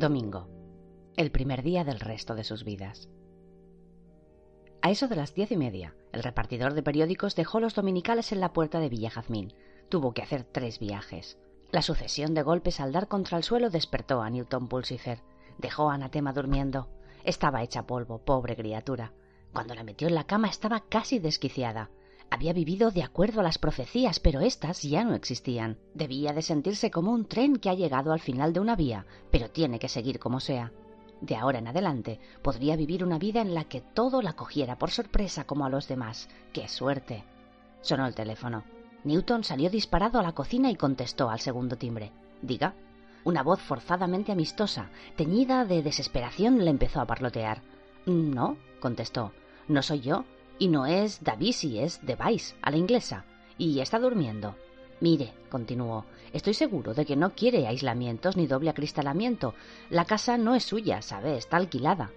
Domingo. El primer día del resto de sus vidas. A eso de las diez y media, el repartidor de periódicos dejó los dominicales en la puerta de Villa Jazmín. Tuvo que hacer tres viajes. La sucesión de golpes al dar contra el suelo despertó a Newton Pulsifer. Dejó a Anatema durmiendo. Estaba hecha polvo, pobre criatura. Cuando la metió en la cama estaba casi desquiciada. Había vivido de acuerdo a las profecías, pero éstas ya no existían. Debía de sentirse como un tren que ha llegado al final de una vía, pero tiene que seguir como sea. De ahora en adelante podría vivir una vida en la que todo la cogiera por sorpresa como a los demás. ¡Qué suerte! Sonó el teléfono. Newton salió disparado a la cocina y contestó al segundo timbre. Diga. Una voz forzadamente amistosa, teñida de desesperación, le empezó a parlotear. No, contestó. No soy yo. Y no es Davisi, es Device, a la inglesa. Y está durmiendo. Mire, continuó, estoy seguro de que no quiere aislamientos ni doble acristalamiento. La casa no es suya, sabe, está alquilada.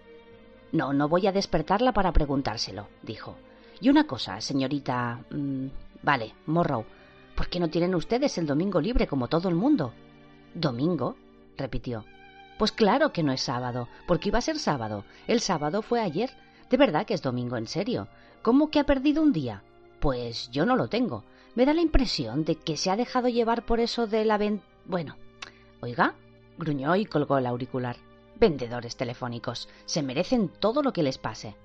No, no voy a despertarla para preguntárselo, dijo. Y una cosa, señorita. Mmm, vale, Morrow. ¿Por qué no tienen ustedes el domingo libre como todo el mundo? ¿Domingo? repitió. Pues claro que no es sábado, porque iba a ser sábado. El sábado fue ayer. De verdad que es domingo, en serio. ¿Cómo que ha perdido un día? Pues yo no lo tengo. Me da la impresión de que se ha dejado llevar por eso de la ven... Bueno, oiga, gruñó y colgó el auricular. Vendedores telefónicos. Se merecen todo lo que les pase.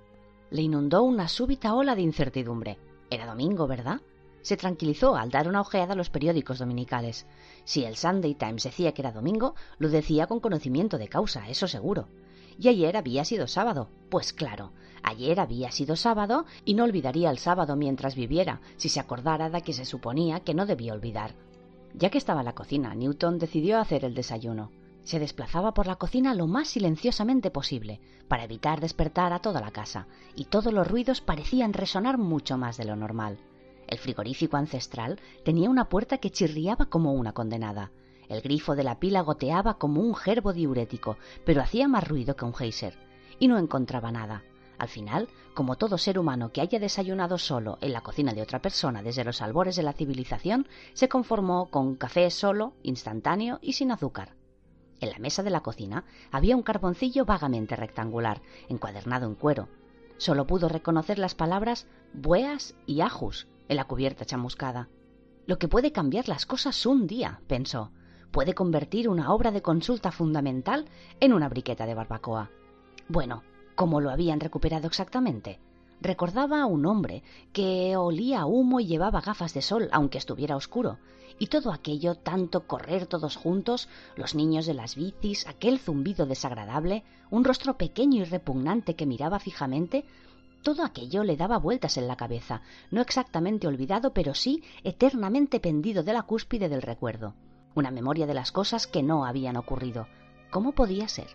Le inundó una súbita ola de incertidumbre. Era domingo, ¿verdad? Se tranquilizó al dar una ojeada a los periódicos dominicales. Si el Sunday Times decía que era domingo, lo decía con conocimiento de causa, eso seguro. Y ayer había sido sábado. Pues claro, ayer había sido sábado y no olvidaría el sábado mientras viviera, si se acordara de que se suponía que no debía olvidar. Ya que estaba en la cocina, Newton decidió hacer el desayuno. Se desplazaba por la cocina lo más silenciosamente posible, para evitar despertar a toda la casa, y todos los ruidos parecían resonar mucho más de lo normal. El frigorífico ancestral tenía una puerta que chirriaba como una condenada, el grifo de la pila goteaba como un gerbo diurético, pero hacía más ruido que un geyser. Y no encontraba nada. Al final, como todo ser humano que haya desayunado solo en la cocina de otra persona desde los albores de la civilización, se conformó con café solo, instantáneo y sin azúcar. En la mesa de la cocina había un carboncillo vagamente rectangular, encuadernado en cuero. Solo pudo reconocer las palabras bueas y ajus en la cubierta chamuscada. Lo que puede cambiar las cosas un día, pensó, puede convertir una obra de consulta fundamental en una briqueta de barbacoa. Bueno, ¿cómo lo habían recuperado exactamente? Recordaba a un hombre que olía a humo y llevaba gafas de sol, aunque estuviera oscuro, y todo aquello, tanto correr todos juntos, los niños de las bicis, aquel zumbido desagradable, un rostro pequeño y repugnante que miraba fijamente, todo aquello le daba vueltas en la cabeza, no exactamente olvidado, pero sí eternamente pendido de la cúspide del recuerdo una memoria de las cosas que no habían ocurrido. ¿Cómo podía ser?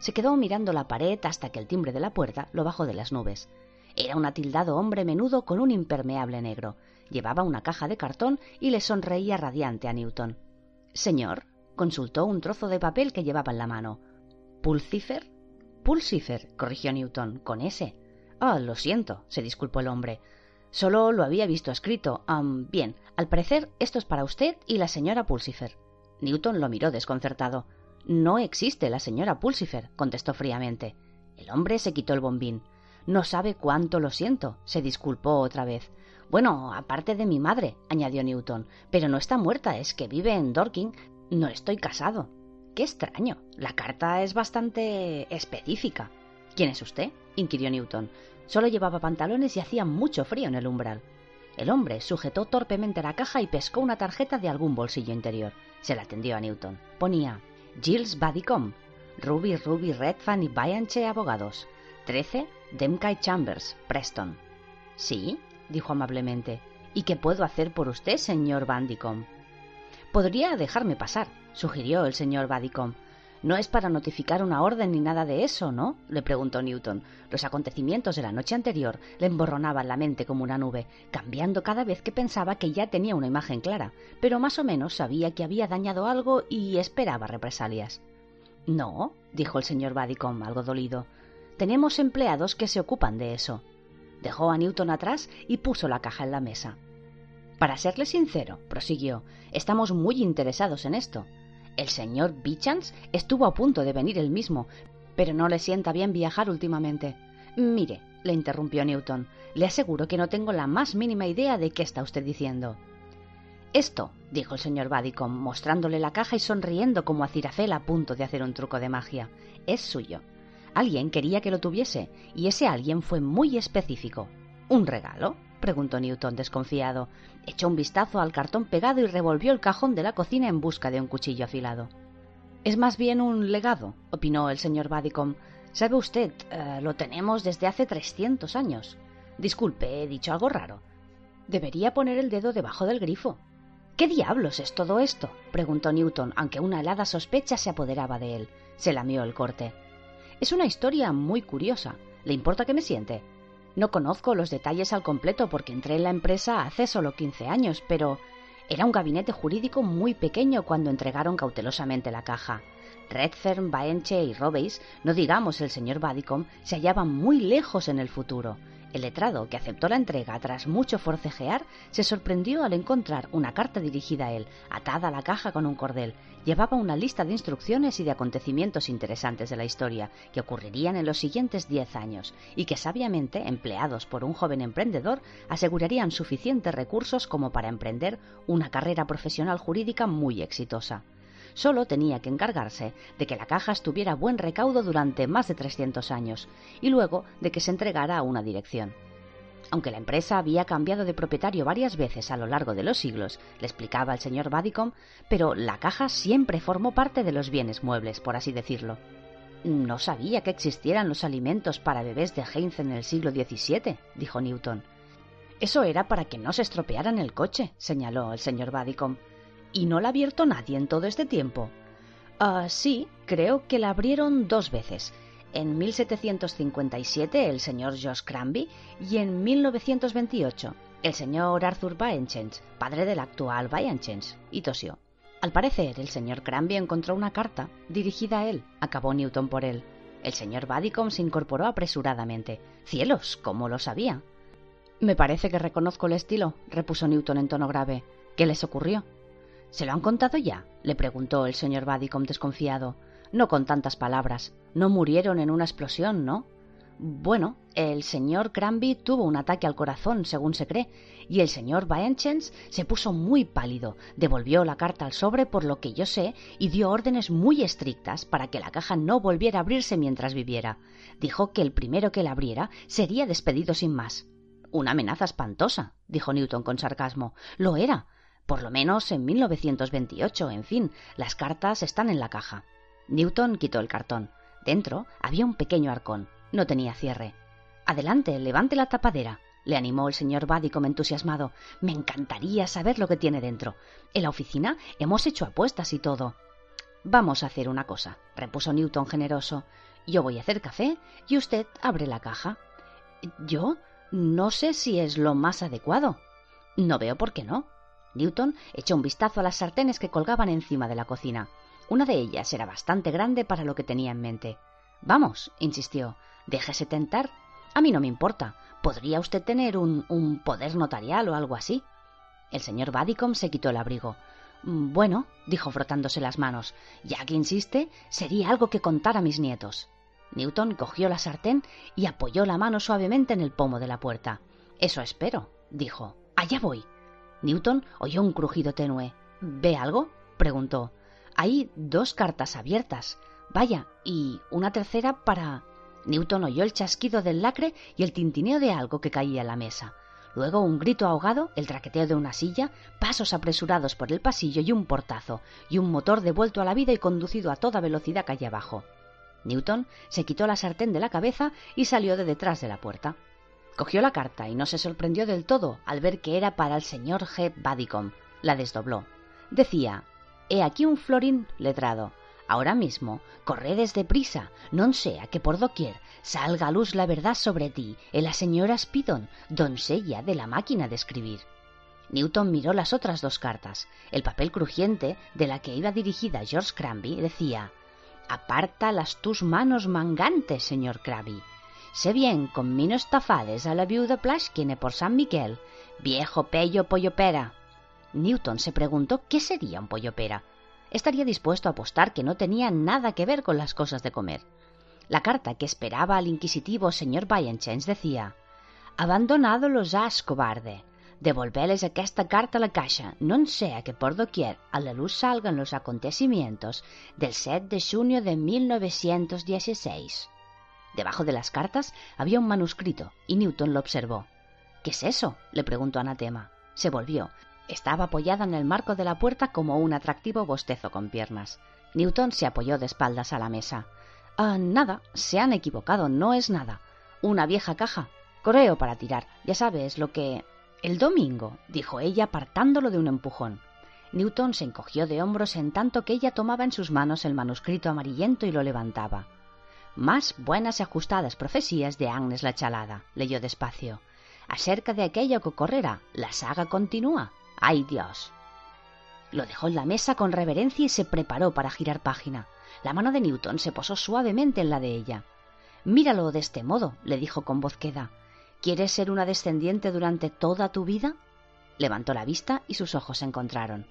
Se quedó mirando la pared hasta que el timbre de la puerta lo bajó de las nubes. Era un atildado hombre menudo con un impermeable negro. Llevaba una caja de cartón y le sonreía radiante a Newton. Señor, consultó un trozo de papel que llevaba en la mano. ¿Pulcifer? Pulsifer, corrigió Newton, con ese. Ah, lo siento, se disculpó el hombre. Solo lo había visto escrito. bien, al parecer esto es para usted y la señora Pulsifer. Newton lo miró desconcertado. No existe la señora Pulsifer, contestó fríamente. El hombre se quitó el bombín. No sabe cuánto lo siento, se disculpó otra vez. Bueno, aparte de mi madre, añadió Newton, pero no está muerta, es que vive en Dorking. No estoy casado. Qué extraño. La carta es bastante específica. ¿Quién es usted? inquirió Newton. Solo llevaba pantalones y hacía mucho frío en el umbral. El hombre sujetó torpemente la caja y pescó una tarjeta de algún bolsillo interior. Se la tendió a Newton. Ponía Gilles Badicom, Ruby Ruby Redfan y Bayanche Abogados, 13 Demkay Chambers, Preston. Sí, dijo amablemente. ¿Y qué puedo hacer por usted, señor Bandicom? Podría dejarme pasar, sugirió el señor Badicom. No es para notificar una orden ni nada de eso, ¿no? le preguntó Newton. Los acontecimientos de la noche anterior le emborronaban la mente como una nube, cambiando cada vez que pensaba que ya tenía una imagen clara, pero más o menos sabía que había dañado algo y esperaba represalias. No, dijo el señor Badicom, algo dolido. Tenemos empleados que se ocupan de eso. Dejó a Newton atrás y puso la caja en la mesa. Para serle sincero, prosiguió, estamos muy interesados en esto. El señor Bichans estuvo a punto de venir él mismo, pero no le sienta bien viajar últimamente. Mire, le interrumpió Newton, le aseguro que no tengo la más mínima idea de qué está usted diciendo. Esto, dijo el señor Badicom, mostrándole la caja y sonriendo como a Cirafel a punto de hacer un truco de magia, es suyo. Alguien quería que lo tuviese, y ese alguien fue muy específico. ¿Un regalo? Preguntó Newton desconfiado. Echó un vistazo al cartón pegado y revolvió el cajón de la cocina en busca de un cuchillo afilado. Es más bien un legado, opinó el señor Badicom. Sabe usted, eh, lo tenemos desde hace trescientos años. Disculpe, he dicho algo raro. Debería poner el dedo debajo del grifo. ¿Qué diablos es todo esto? preguntó Newton, aunque una helada sospecha se apoderaba de él. Se lamió el corte. Es una historia muy curiosa. ¿Le importa que me siente? No conozco los detalles al completo porque entré en la empresa hace solo quince años, pero era un gabinete jurídico muy pequeño cuando entregaron cautelosamente la caja. Redfern, Baenche y Robeis, no digamos el señor Badicom, se hallaban muy lejos en el futuro. El letrado, que aceptó la entrega tras mucho forcejear, se sorprendió al encontrar una carta dirigida a él, atada a la caja con un cordel. Llevaba una lista de instrucciones y de acontecimientos interesantes de la historia que ocurrirían en los siguientes diez años y que sabiamente, empleados por un joven emprendedor, asegurarían suficientes recursos como para emprender una carrera profesional jurídica muy exitosa. Solo tenía que encargarse de que la caja estuviera buen recaudo durante más de 300 años y luego de que se entregara a una dirección. Aunque la empresa había cambiado de propietario varias veces a lo largo de los siglos, le explicaba el señor Badicom, pero la caja siempre formó parte de los bienes muebles, por así decirlo. No sabía que existieran los alimentos para bebés de Heinz en el siglo XVII, dijo Newton. Eso era para que no se estropearan el coche, señaló el señor Badicom. ¿Y no la ha abierto nadie en todo este tiempo? Ah, sí, creo que la abrieron dos veces. En 1757 el señor Josh Cranby y en 1928 el señor Arthur Baenchens, padre del actual Baenchens, y tosió. Al parecer, el señor Cranby encontró una carta dirigida a él. Acabó Newton por él. El señor Badicom se incorporó apresuradamente. Cielos, ¿cómo lo sabía? Me parece que reconozco el estilo, repuso Newton en tono grave. ¿Qué les ocurrió? ¿Se lo han contado ya? le preguntó el señor Badicom desconfiado. No con tantas palabras. No murieron en una explosión, ¿no? Bueno, el señor Cranby tuvo un ataque al corazón, según se cree, y el señor Baenchens se puso muy pálido, devolvió la carta al sobre por lo que yo sé y dio órdenes muy estrictas para que la caja no volviera a abrirse mientras viviera. Dijo que el primero que la abriera sería despedido sin más. Una amenaza espantosa, dijo Newton con sarcasmo. Lo era, por lo menos en 1928, en fin, las cartas están en la caja. Newton quitó el cartón. Dentro había un pequeño arcón. No tenía cierre. Adelante, levante la tapadera, le animó el señor Badicom entusiasmado. Me encantaría saber lo que tiene dentro. En la oficina hemos hecho apuestas y todo. Vamos a hacer una cosa, repuso Newton generoso. Yo voy a hacer café y usted abre la caja. ¿Yo? No sé si es lo más adecuado. No veo por qué no. Newton echó un vistazo a las sartenes que colgaban encima de la cocina. Una de ellas era bastante grande para lo que tenía en mente. Vamos, insistió, déjese tentar. A mí no me importa. ¿Podría usted tener un, un poder notarial o algo así? El señor Badicom se quitó el abrigo. Bueno, dijo frotándose las manos, ya que insiste, sería algo que contar a mis nietos. Newton cogió la sartén y apoyó la mano suavemente en el pomo de la puerta. Eso espero, dijo. Allá voy. Newton oyó un crujido tenue. ¿Ve algo? preguntó. Hay dos cartas abiertas. Vaya, y una tercera para. Newton oyó el chasquido del lacre y el tintineo de algo que caía en la mesa. Luego un grito ahogado, el traqueteo de una silla, pasos apresurados por el pasillo y un portazo, y un motor devuelto a la vida y conducido a toda velocidad calle abajo. Newton se quitó la sartén de la cabeza y salió de detrás de la puerta. Cogió la carta y no se sorprendió del todo al ver que era para el señor G. Badicom. La desdobló. Decía He aquí un florín letrado. Ahora mismo, corredes prisa, non sea que por doquier salga a luz la verdad sobre ti, en la señora Spidon, doncella de la máquina de escribir. Newton miró las otras dos cartas. El papel crujiente de la que iba dirigida George Cranby decía Aparta las tus manos mangantes, señor Cranby. Sé bien, con mino estafades a la viuda Plashkine por San Miguel, viejo pello pollopera. Newton se preguntó qué sería un pollopera. estaría dispuesto a apostar que no tenía nada que ver con las cosas de comer. La carta que esperaba al inquisitivo señor Bayenchens decía Abandonado los has, cobarde. Devolveles aquesta carta a la caixa, no sea que por doquier a la luz salgan los acontecimientos del 7 de junio de 1916. Debajo de las cartas había un manuscrito y Newton lo observó. ¿Qué es eso? le preguntó Anatema. Se volvió. Estaba apoyada en el marco de la puerta como un atractivo bostezo con piernas. Newton se apoyó de espaldas a la mesa. Ah, nada, se han equivocado, no es nada. Una vieja caja. Correo para tirar. Ya sabes, lo que. El domingo, dijo ella apartándolo de un empujón. Newton se encogió de hombros en tanto que ella tomaba en sus manos el manuscrito amarillento y lo levantaba. Más buenas y ajustadas profecías de Agnes la Chalada, leyó despacio. Acerca de aquello que ocurrirá, la saga continúa. ¡Ay Dios! Lo dejó en la mesa con reverencia y se preparó para girar página. La mano de Newton se posó suavemente en la de ella. Míralo de este modo, le dijo con voz queda. ¿Quieres ser una descendiente durante toda tu vida? Levantó la vista y sus ojos se encontraron.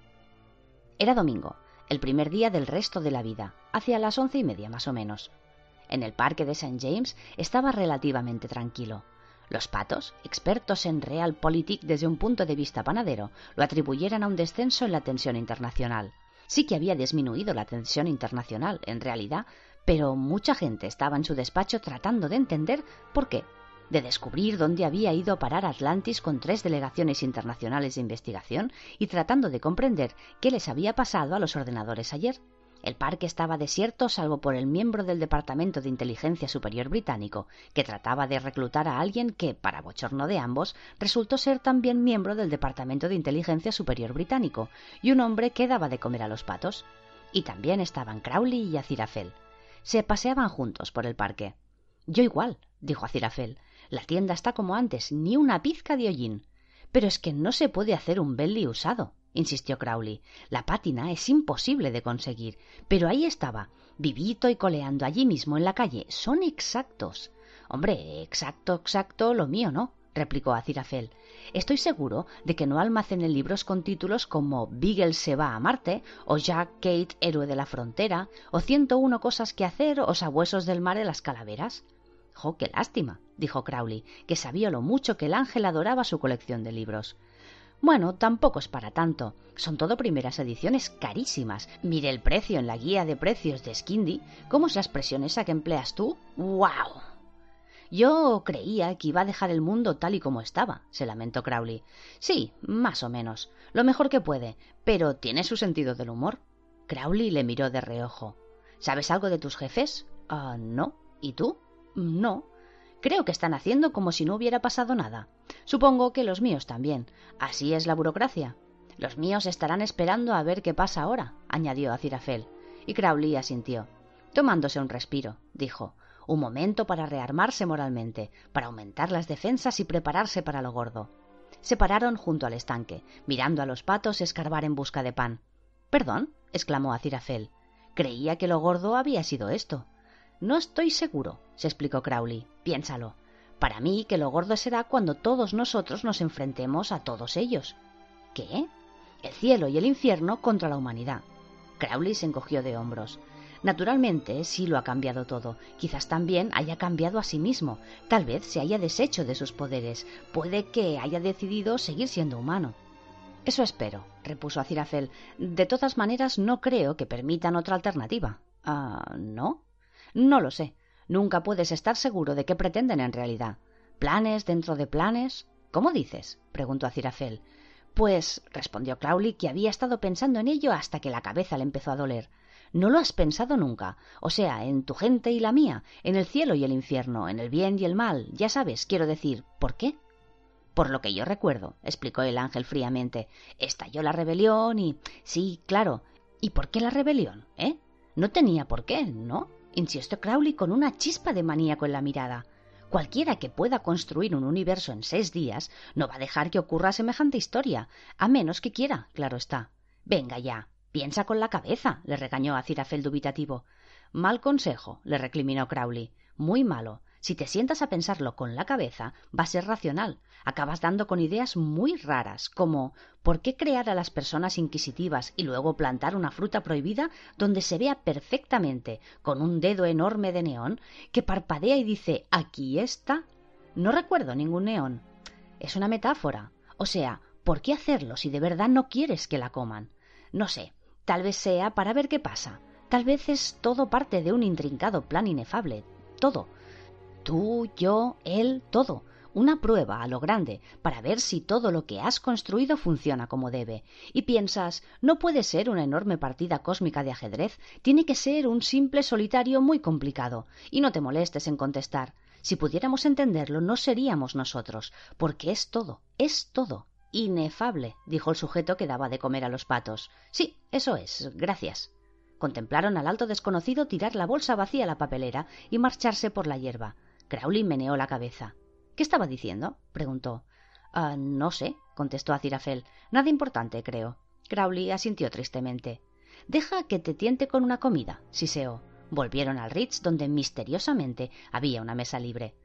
Era domingo, el primer día del resto de la vida, hacia las once y media más o menos. En el parque de St. James estaba relativamente tranquilo. Los patos, expertos en realpolitik desde un punto de vista panadero, lo atribuyeran a un descenso en la tensión internacional. Sí que había disminuido la tensión internacional, en realidad, pero mucha gente estaba en su despacho tratando de entender por qué de descubrir dónde había ido a parar Atlantis con tres delegaciones internacionales de investigación y tratando de comprender qué les había pasado a los ordenadores ayer. El parque estaba desierto salvo por el miembro del Departamento de Inteligencia Superior británico, que trataba de reclutar a alguien que, para bochorno de ambos, resultó ser también miembro del Departamento de Inteligencia Superior británico, y un hombre que daba de comer a los patos. Y también estaban Crowley y Azirafel. Se paseaban juntos por el parque. Yo igual, dijo Azirafel. La tienda está como antes, ni una pizca de hollín. Pero es que no se puede hacer un belly usado, insistió Crowley. La pátina es imposible de conseguir. Pero ahí estaba, vivito y coleando allí mismo en la calle. Son exactos. Hombre, exacto, exacto, lo mío no, replicó Azirafel. Estoy seguro de que no almacenen libros con títulos como Beagle se va a Marte, o Jack Kate, héroe de la frontera, o Ciento uno cosas que hacer, o Sabuesos del mar de las calaveras. ¡Jo, qué lástima! dijo Crowley, que sabía lo mucho que el ángel adoraba su colección de libros. Bueno, tampoco es para tanto. Son todo primeras ediciones carísimas. Mire el precio en la guía de precios de Skindy. ¿Cómo es la expresión esa que empleas tú? ¡Wow! Yo creía que iba a dejar el mundo tal y como estaba, se lamentó Crowley. Sí, más o menos. Lo mejor que puede. Pero tiene su sentido del humor. Crowley le miró de reojo. ¿Sabes algo de tus jefes? Ah, no. ¿Y tú? No. Creo que están haciendo como si no hubiera pasado nada. Supongo que los míos también. Así es la burocracia. Los míos estarán esperando a ver qué pasa ahora, añadió Azirafel. Y Crowley asintió. Tomándose un respiro, dijo. Un momento para rearmarse moralmente, para aumentar las defensas y prepararse para lo gordo. Se pararon junto al estanque, mirando a los patos escarbar en busca de pan. Perdón, exclamó Azirafel. Creía que lo gordo había sido esto. No estoy seguro, se explicó Crowley. Piénsalo. Para mí que lo gordo será cuando todos nosotros nos enfrentemos a todos ellos. ¿Qué? El cielo y el infierno contra la humanidad. Crowley se encogió de hombros. Naturalmente, sí lo ha cambiado todo. Quizás también haya cambiado a sí mismo. Tal vez se haya deshecho de sus poderes. Puede que haya decidido seguir siendo humano. Eso espero, repuso Acirafel. De todas maneras, no creo que permitan otra alternativa. Ah, ¿no? No lo sé. Nunca puedes estar seguro de qué pretenden en realidad. ¿Planes dentro de planes? ¿Cómo dices? preguntó Acirafel. Pues, respondió Crowley, que había estado pensando en ello hasta que la cabeza le empezó a doler. No lo has pensado nunca. O sea, en tu gente y la mía, en el cielo y el infierno, en el bien y el mal. Ya sabes, quiero decir, ¿por qué? Por lo que yo recuerdo, explicó el ángel fríamente. Estalló la rebelión y. Sí, claro. ¿Y por qué la rebelión? ¿Eh? No tenía por qué, ¿no? Insistió Crowley con una chispa de maníaco en la mirada. Cualquiera que pueda construir un universo en seis días no va a dejar que ocurra semejante historia, a menos que quiera, claro está. Venga ya, piensa con la cabeza, le regañó a dubitativo. Mal consejo, le recriminó Crowley. Muy malo. Si te sientas a pensarlo con la cabeza, va a ser racional. Acabas dando con ideas muy raras, como ¿por qué crear a las personas inquisitivas y luego plantar una fruta prohibida donde se vea perfectamente, con un dedo enorme de neón, que parpadea y dice aquí está? No recuerdo ningún neón. Es una metáfora. O sea, ¿por qué hacerlo si de verdad no quieres que la coman? No sé, tal vez sea para ver qué pasa. Tal vez es todo parte de un intrincado plan inefable. Todo Tú, yo, él, todo. Una prueba a lo grande para ver si todo lo que has construido funciona como debe. Y piensas, no puede ser una enorme partida cósmica de ajedrez, tiene que ser un simple solitario muy complicado. Y no te molestes en contestar. Si pudiéramos entenderlo, no seríamos nosotros, porque es todo, es todo. Inefable, dijo el sujeto que daba de comer a los patos. Sí, eso es, gracias. Contemplaron al alto desconocido tirar la bolsa vacía a la papelera y marcharse por la hierba. Crowley meneó la cabeza. ¿Qué estaba diciendo? preguntó. Ah, no sé, contestó Azirafel. Nada importante, creo. Crowley asintió tristemente. Deja que te tiente con una comida, siseó. Volvieron al Ritz, donde misteriosamente había una mesa libre.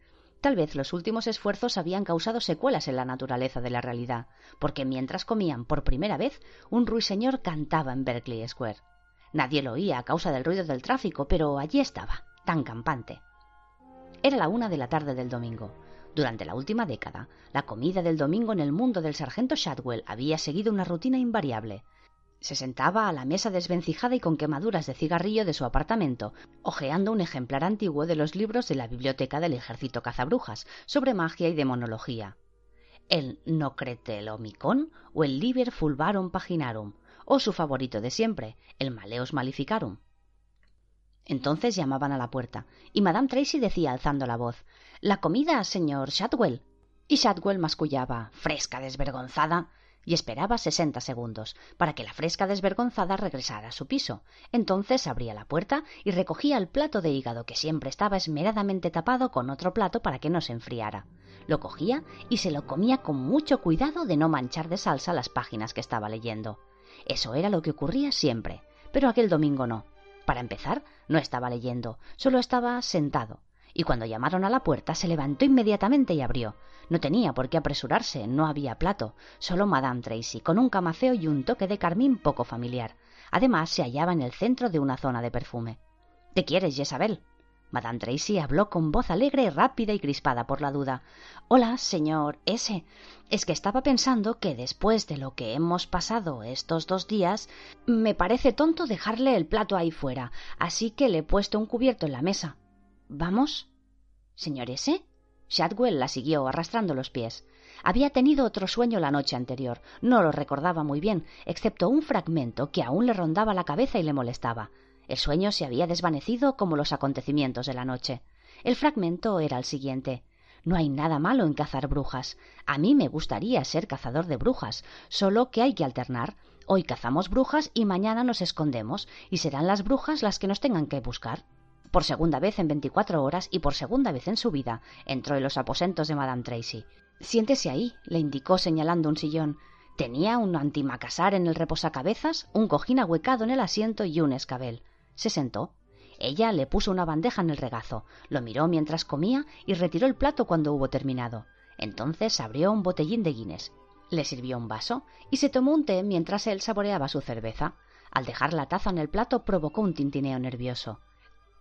Tal vez los últimos esfuerzos habían causado secuelas en la naturaleza de la realidad, porque mientras comían por primera vez, un ruiseñor cantaba en Berkeley Square. Nadie lo oía a causa del ruido del tráfico, pero allí estaba, tan campante. Era la una de la tarde del domingo. Durante la última década, la comida del domingo en el mundo del sargento Shadwell había seguido una rutina invariable. Se sentaba a la mesa desvencijada y con quemaduras de cigarrillo de su apartamento, hojeando un ejemplar antiguo de los libros de la biblioteca del ejército cazabrujas sobre magia y demonología. El Nocretelomicon o el Liber Fulvarum Paginarum, o su favorito de siempre, el Maleus Malificarum. Entonces llamaban a la puerta, y Madame Tracy decía alzando la voz La comida, señor Shadwell. Y Shadwell mascullaba Fresca desvergonzada y esperaba sesenta segundos para que la fresca desvergonzada regresara a su piso. Entonces abría la puerta y recogía el plato de hígado que siempre estaba esmeradamente tapado con otro plato para que no se enfriara. Lo cogía y se lo comía con mucho cuidado de no manchar de salsa las páginas que estaba leyendo. Eso era lo que ocurría siempre, pero aquel domingo no. Para empezar, no estaba leyendo, solo estaba sentado. Y cuando llamaron a la puerta se levantó inmediatamente y abrió. No tenía por qué apresurarse, no había plato, solo Madame Tracy, con un camafeo y un toque de carmín poco familiar. Además, se hallaba en el centro de una zona de perfume. ¿Te quieres, Jezabel? Madame Tracy habló con voz alegre, rápida y crispada por la duda. Hola, señor S. Es que estaba pensando que después de lo que hemos pasado estos dos días, me parece tonto dejarle el plato ahí fuera, así que le he puesto un cubierto en la mesa. ¿Vamos? ¿Señor S? Shadwell la siguió, arrastrando los pies. Había tenido otro sueño la noche anterior. No lo recordaba muy bien, excepto un fragmento que aún le rondaba la cabeza y le molestaba. El sueño se había desvanecido como los acontecimientos de la noche. El fragmento era el siguiente. No hay nada malo en cazar brujas. A mí me gustaría ser cazador de brujas, solo que hay que alternar. Hoy cazamos brujas y mañana nos escondemos, y serán las brujas las que nos tengan que buscar. Por segunda vez en veinticuatro horas y por segunda vez en su vida entró en los aposentos de Madame Tracy. Siéntese ahí, le indicó señalando un sillón. Tenía un antimacasar en el reposacabezas, un cojín ahuecado en el asiento y un escabel. Se sentó. Ella le puso una bandeja en el regazo, lo miró mientras comía y retiró el plato cuando hubo terminado. Entonces abrió un botellín de Guinness, le sirvió un vaso y se tomó un té mientras él saboreaba su cerveza. Al dejar la taza en el plato provocó un tintineo nervioso.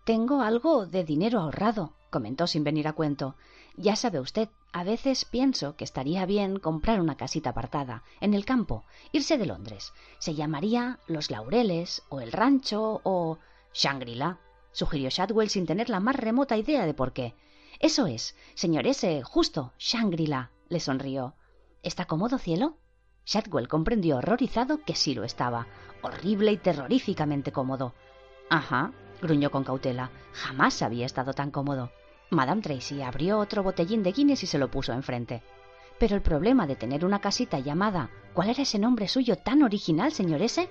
Tengo algo de dinero ahorrado, comentó sin venir a cuento. Ya sabe usted, a veces pienso que estaría bien comprar una casita apartada, en el campo, irse de Londres. Se llamaría Los Laureles, o El Rancho, o Shangri-La, sugirió Shadwell sin tener la más remota idea de por qué. Eso es, señor ese, justo, Shangri-La, le sonrió. ¿Está cómodo, cielo? Shadwell comprendió horrorizado que sí lo estaba, horrible y terroríficamente cómodo. Ajá, gruñó con cautela. Jamás había estado tan cómodo. Madame Tracy abrió otro botellín de Guinness y se lo puso enfrente. Pero el problema de tener una casita llamada ¿Cuál era ese nombre suyo tan original, señor ese?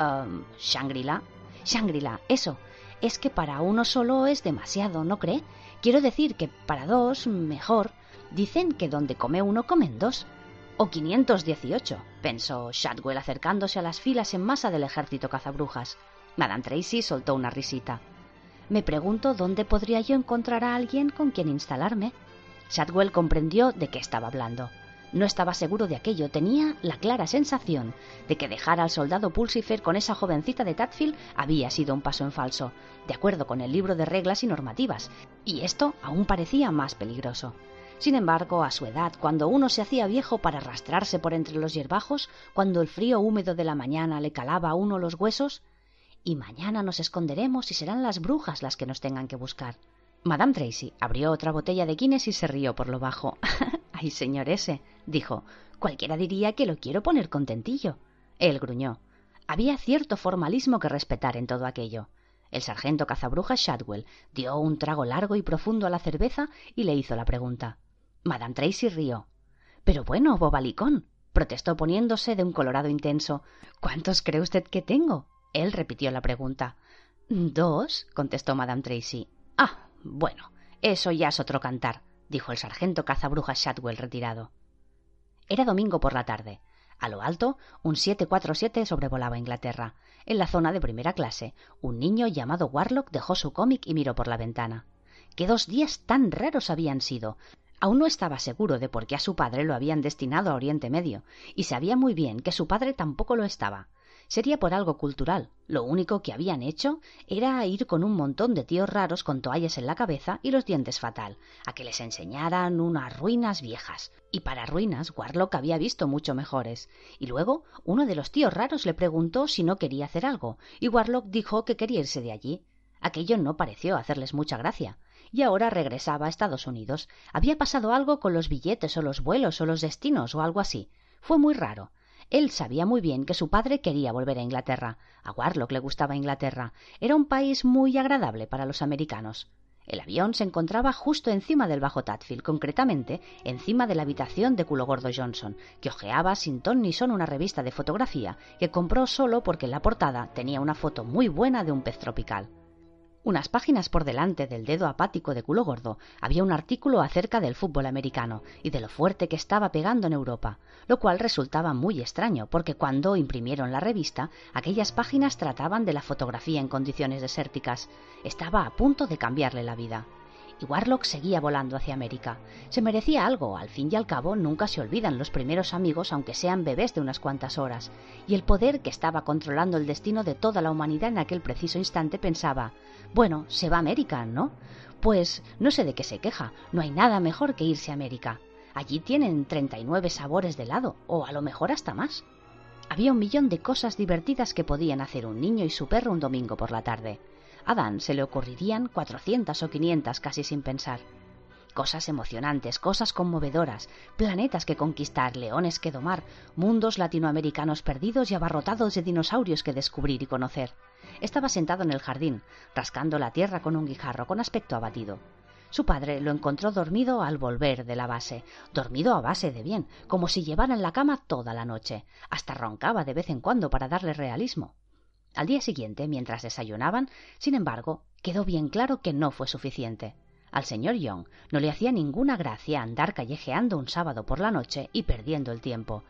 Um, Shangri-La. Shangri-La, eso. Es que para uno solo es demasiado, ¿no cree? Quiero decir que para dos, mejor. Dicen que donde come uno comen dos. O 518, pensó Shadwell acercándose a las filas en masa del ejército cazabrujas. Madame Tracy soltó una risita. Me pregunto dónde podría yo encontrar a alguien con quien instalarme. Shadwell comprendió de qué estaba hablando. No estaba seguro de aquello, tenía la clara sensación de que dejar al soldado Pulsifer con esa jovencita de Tadfield había sido un paso en falso, de acuerdo con el libro de reglas y normativas, y esto aún parecía más peligroso. Sin embargo, a su edad, cuando uno se hacía viejo para arrastrarse por entre los hierbajos, cuando el frío húmedo de la mañana le calaba a uno los huesos, y mañana nos esconderemos y serán las brujas las que nos tengan que buscar. Madame Tracy abrió otra botella de Guinness y se rió por lo bajo. Ay, señor ese, dijo. Cualquiera diría que lo quiero poner contentillo. Él gruñó. Había cierto formalismo que respetar en todo aquello. El sargento cazabrujas Shadwell dio un trago largo y profundo a la cerveza y le hizo la pregunta. Madame Tracy rió. Pero bueno, bobalicón, protestó poniéndose de un colorado intenso. ¿Cuántos cree usted que tengo? Él repitió la pregunta. Dos, contestó Madame Tracy. Ah, bueno, eso ya es otro cantar, dijo el sargento cazabrujas Shadwell retirado. Era domingo por la tarde. A lo alto, un 747 sobrevolaba Inglaterra. En la zona de primera clase, un niño llamado Warlock dejó su cómic y miró por la ventana. Qué dos días tan raros habían sido. Aún no estaba seguro de por qué a su padre lo habían destinado a Oriente Medio, y sabía muy bien que su padre tampoco lo estaba sería por algo cultural. Lo único que habían hecho era ir con un montón de tíos raros con toallas en la cabeza y los dientes fatal, a que les enseñaran unas ruinas viejas. Y para ruinas, Warlock había visto mucho mejores. Y luego, uno de los tíos raros le preguntó si no quería hacer algo, y Warlock dijo que quería irse de allí. Aquello no pareció hacerles mucha gracia. Y ahora regresaba a Estados Unidos. Había pasado algo con los billetes o los vuelos o los destinos o algo así. Fue muy raro. Él sabía muy bien que su padre quería volver a Inglaterra. A Warlock le gustaba Inglaterra. Era un país muy agradable para los americanos. El avión se encontraba justo encima del bajo Tadfield, concretamente encima de la habitación de culo gordo Johnson, que hojeaba sin ton ni son una revista de fotografía que compró solo porque en la portada tenía una foto muy buena de un pez tropical. Unas páginas por delante del dedo apático de culo gordo había un artículo acerca del fútbol americano y de lo fuerte que estaba pegando en Europa, lo cual resultaba muy extraño porque cuando imprimieron la revista aquellas páginas trataban de la fotografía en condiciones desérticas. Estaba a punto de cambiarle la vida y Warlock seguía volando hacia América. Se merecía algo, al fin y al cabo nunca se olvidan los primeros amigos aunque sean bebés de unas cuantas horas, y el poder que estaba controlando el destino de toda la humanidad en aquel preciso instante pensaba bueno, se va a América, ¿no? Pues no sé de qué se queja, no hay nada mejor que irse a América. Allí tienen treinta y nueve sabores de helado, o a lo mejor hasta más. Había un millón de cosas divertidas que podían hacer un niño y su perro un domingo por la tarde. A Dan se le ocurrirían cuatrocientas o quinientas casi sin pensar. Cosas emocionantes, cosas conmovedoras, planetas que conquistar, leones que domar, mundos latinoamericanos perdidos y abarrotados de dinosaurios que descubrir y conocer. Estaba sentado en el jardín, rascando la tierra con un guijarro, con aspecto abatido. Su padre lo encontró dormido al volver de la base, dormido a base de bien, como si llevara en la cama toda la noche. Hasta roncaba de vez en cuando para darle realismo. Al día siguiente, mientras desayunaban, sin embargo, quedó bien claro que no fue suficiente. Al señor Young no le hacía ninguna gracia andar callejeando un sábado por la noche y perdiendo el tiempo.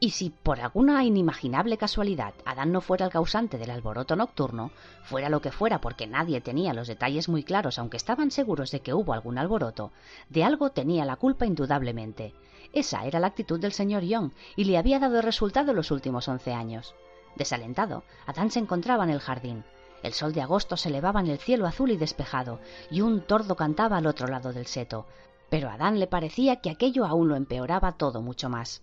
Y si por alguna inimaginable casualidad Adán no fuera el causante del alboroto nocturno, fuera lo que fuera porque nadie tenía los detalles muy claros aunque estaban seguros de que hubo algún alboroto, de algo tenía la culpa indudablemente. Esa era la actitud del señor Young y le había dado resultado los últimos once años. Desalentado, Adán se encontraba en el jardín. El sol de agosto se elevaba en el cielo azul y despejado, y un tordo cantaba al otro lado del seto. Pero a Adán le parecía que aquello aún lo empeoraba todo mucho más.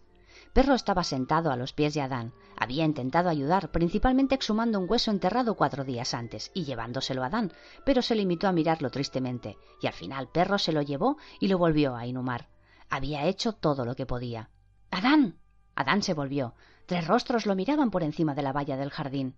Perro estaba sentado a los pies de Adán. Había intentado ayudar, principalmente exhumando un hueso enterrado cuatro días antes y llevándoselo a Adán, pero se limitó a mirarlo tristemente, y al final Perro se lo llevó y lo volvió a inhumar. Había hecho todo lo que podía. Adán. Adán se volvió. Tres rostros lo miraban por encima de la valla del jardín.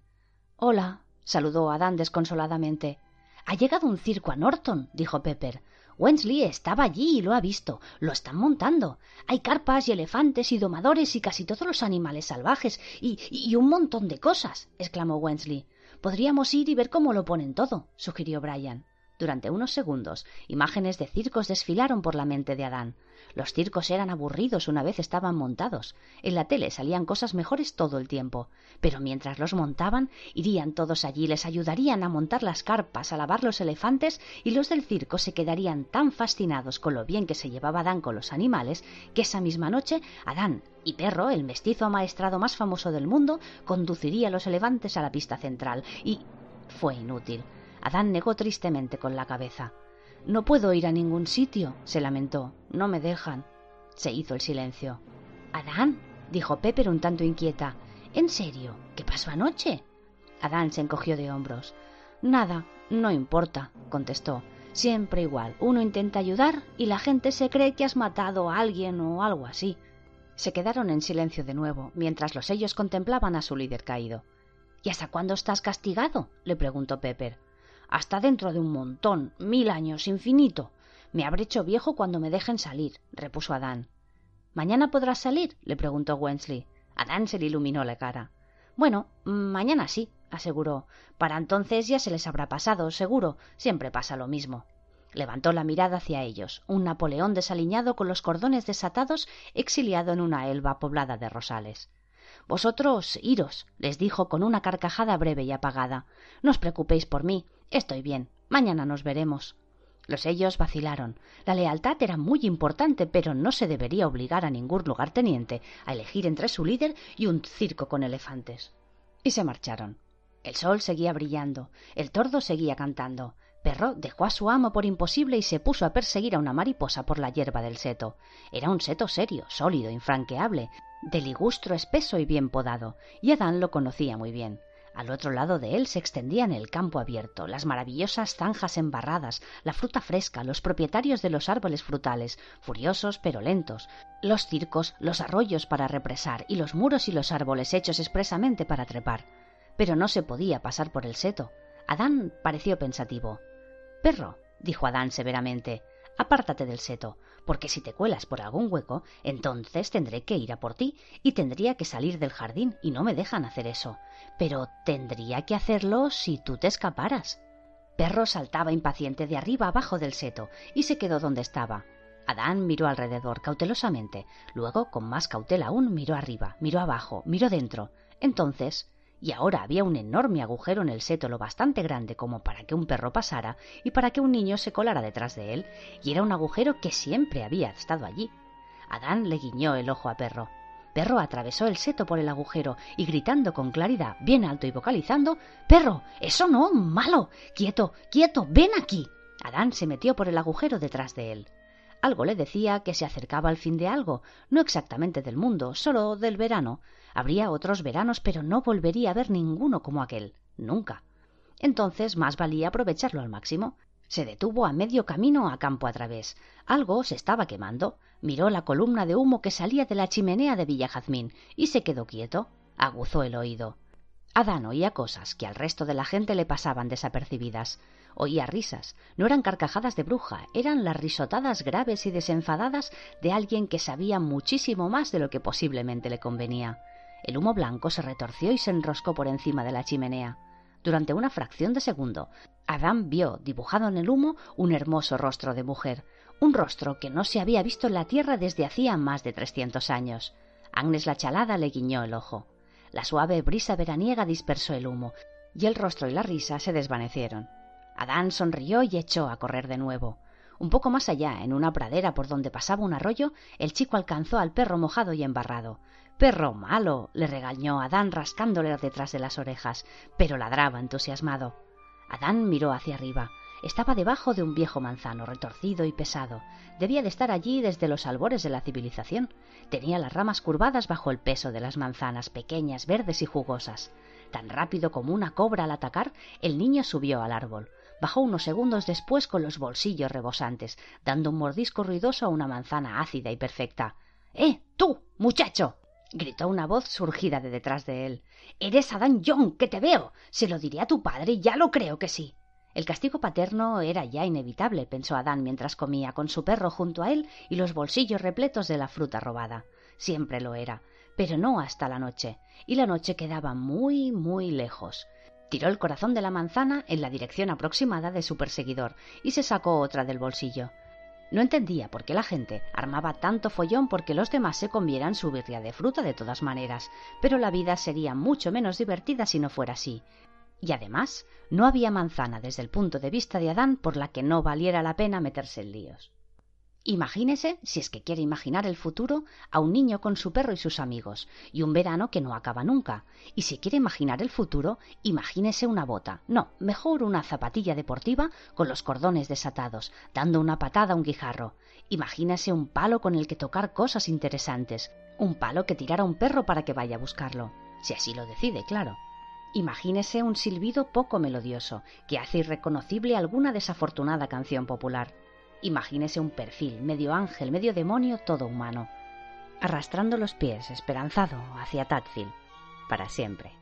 Hola, saludó Adán desconsoladamente. Ha llegado un circo a Norton, dijo Pepper. Wensley estaba allí y lo ha visto. Lo están montando. Hay carpas y elefantes y domadores y casi todos los animales salvajes y, y un montón de cosas, exclamó Wensley. Podríamos ir y ver cómo lo ponen todo, sugirió Brian. Durante unos segundos, imágenes de circos desfilaron por la mente de Adán. Los circos eran aburridos una vez estaban montados. En la tele salían cosas mejores todo el tiempo. Pero mientras los montaban, irían todos allí, les ayudarían a montar las carpas, a lavar los elefantes, y los del circo se quedarían tan fascinados con lo bien que se llevaba Adán con los animales, que esa misma noche Adán y Perro, el mestizo amaestrado más famoso del mundo, conduciría a los elefantes a la pista central. Y fue inútil. Adán negó tristemente con la cabeza. No puedo ir a ningún sitio, se lamentó. No me dejan. Se hizo el silencio. Adán, dijo Pepper un tanto inquieta. ¿En serio? ¿Qué pasó anoche? Adán se encogió de hombros. Nada, no importa, contestó. Siempre igual. Uno intenta ayudar y la gente se cree que has matado a alguien o algo así. Se quedaron en silencio de nuevo, mientras los ellos contemplaban a su líder caído. ¿Y hasta cuándo estás castigado? le preguntó Pepper hasta dentro de un montón, mil años, infinito. Me habré hecho viejo cuando me dejen salir, repuso Adán. ¿Mañana podrás salir? le preguntó Wensley. Adán se le iluminó la cara. Bueno, mañana sí, aseguró. Para entonces ya se les habrá pasado, seguro. Siempre pasa lo mismo. Levantó la mirada hacia ellos, un Napoleón desaliñado con los cordones desatados, exiliado en una elba poblada de rosales. Vosotros iros, les dijo con una carcajada breve y apagada. No os preocupéis por mí. Estoy bien. Mañana nos veremos. Los ellos vacilaron. La lealtad era muy importante, pero no se debería obligar a ningún lugarteniente a elegir entre su líder y un circo con elefantes. Y se marcharon. El sol seguía brillando, el tordo seguía cantando. Perro dejó a su amo por imposible y se puso a perseguir a una mariposa por la hierba del seto. Era un seto serio, sólido, infranqueable, de ligustro espeso y bien podado, y Adán lo conocía muy bien. Al otro lado de él se extendían el campo abierto, las maravillosas zanjas embarradas, la fruta fresca, los propietarios de los árboles frutales, furiosos pero lentos, los circos, los arroyos para represar y los muros y los árboles hechos expresamente para trepar. Pero no se podía pasar por el seto. Adán pareció pensativo. Perro, dijo Adán severamente, apártate del seto, porque si te cuelas por algún hueco, entonces tendré que ir a por ti y tendría que salir del jardín y no me dejan hacer eso. Pero tendría que hacerlo si tú te escaparas. Perro saltaba impaciente de arriba abajo del seto y se quedó donde estaba. Adán miró alrededor cautelosamente, luego, con más cautela aún, miró arriba, miró abajo, miró dentro. Entonces y ahora había un enorme agujero en el seto lo bastante grande como para que un perro pasara y para que un niño se colara detrás de él, y era un agujero que siempre había estado allí. Adán le guiñó el ojo a Perro. Perro atravesó el seto por el agujero y gritando con claridad, bien alto y vocalizando Perro. Eso no. malo. Quieto. quieto. ven aquí. Adán se metió por el agujero detrás de él. Algo le decía que se acercaba al fin de algo, no exactamente del mundo, solo del verano, Habría otros veranos, pero no volvería a ver ninguno como aquel, nunca. Entonces más valía aprovecharlo al máximo. Se detuvo a medio camino a campo a través. Algo se estaba quemando. Miró la columna de humo que salía de la chimenea de Villa Jazmín y se quedó quieto. Aguzó el oído. Adán oía cosas que al resto de la gente le pasaban desapercibidas. Oía risas. No eran carcajadas de bruja, eran las risotadas graves y desenfadadas de alguien que sabía muchísimo más de lo que posiblemente le convenía. El humo blanco se retorció y se enroscó por encima de la chimenea. Durante una fracción de segundo, Adán vio dibujado en el humo un hermoso rostro de mujer, un rostro que no se había visto en la tierra desde hacía más de trescientos años. Agnes la chalada le guiñó el ojo. La suave brisa veraniega dispersó el humo, y el rostro y la risa se desvanecieron. Adán sonrió y echó a correr de nuevo. Un poco más allá, en una pradera por donde pasaba un arroyo, el chico alcanzó al perro mojado y embarrado. Perro malo, le regañó Adán rascándole detrás de las orejas, pero ladraba entusiasmado. Adán miró hacia arriba. Estaba debajo de un viejo manzano, retorcido y pesado. Debía de estar allí desde los albores de la civilización. Tenía las ramas curvadas bajo el peso de las manzanas, pequeñas, verdes y jugosas. Tan rápido como una cobra al atacar, el niño subió al árbol. Bajó unos segundos después con los bolsillos rebosantes, dando un mordisco ruidoso a una manzana ácida y perfecta. ¡Eh, tú, muchacho! gritó una voz surgida de detrás de él. Eres Adán Young, que te veo. Se lo diré a tu padre, ya lo creo que sí. El castigo paterno era ya inevitable, pensó Adán mientras comía con su perro junto a él y los bolsillos repletos de la fruta robada. Siempre lo era, pero no hasta la noche, y la noche quedaba muy, muy lejos. Tiró el corazón de la manzana en la dirección aproximada de su perseguidor y se sacó otra del bolsillo. No entendía por qué la gente armaba tanto follón porque los demás se comieran su birria de fruta de todas maneras, pero la vida sería mucho menos divertida si no fuera así. Y además, no había manzana desde el punto de vista de Adán por la que no valiera la pena meterse en líos. Imagínese, si es que quiere imaginar el futuro, a un niño con su perro y sus amigos, y un verano que no acaba nunca. Y si quiere imaginar el futuro, imagínese una bota, no, mejor una zapatilla deportiva con los cordones desatados, dando una patada a un guijarro. Imagínese un palo con el que tocar cosas interesantes, un palo que tirara a un perro para que vaya a buscarlo, si así lo decide, claro. Imagínese un silbido poco melodioso, que hace irreconocible alguna desafortunada canción popular Imagínese un perfil, medio ángel, medio demonio, todo humano, arrastrando los pies, esperanzado, hacia Tadfield, para siempre.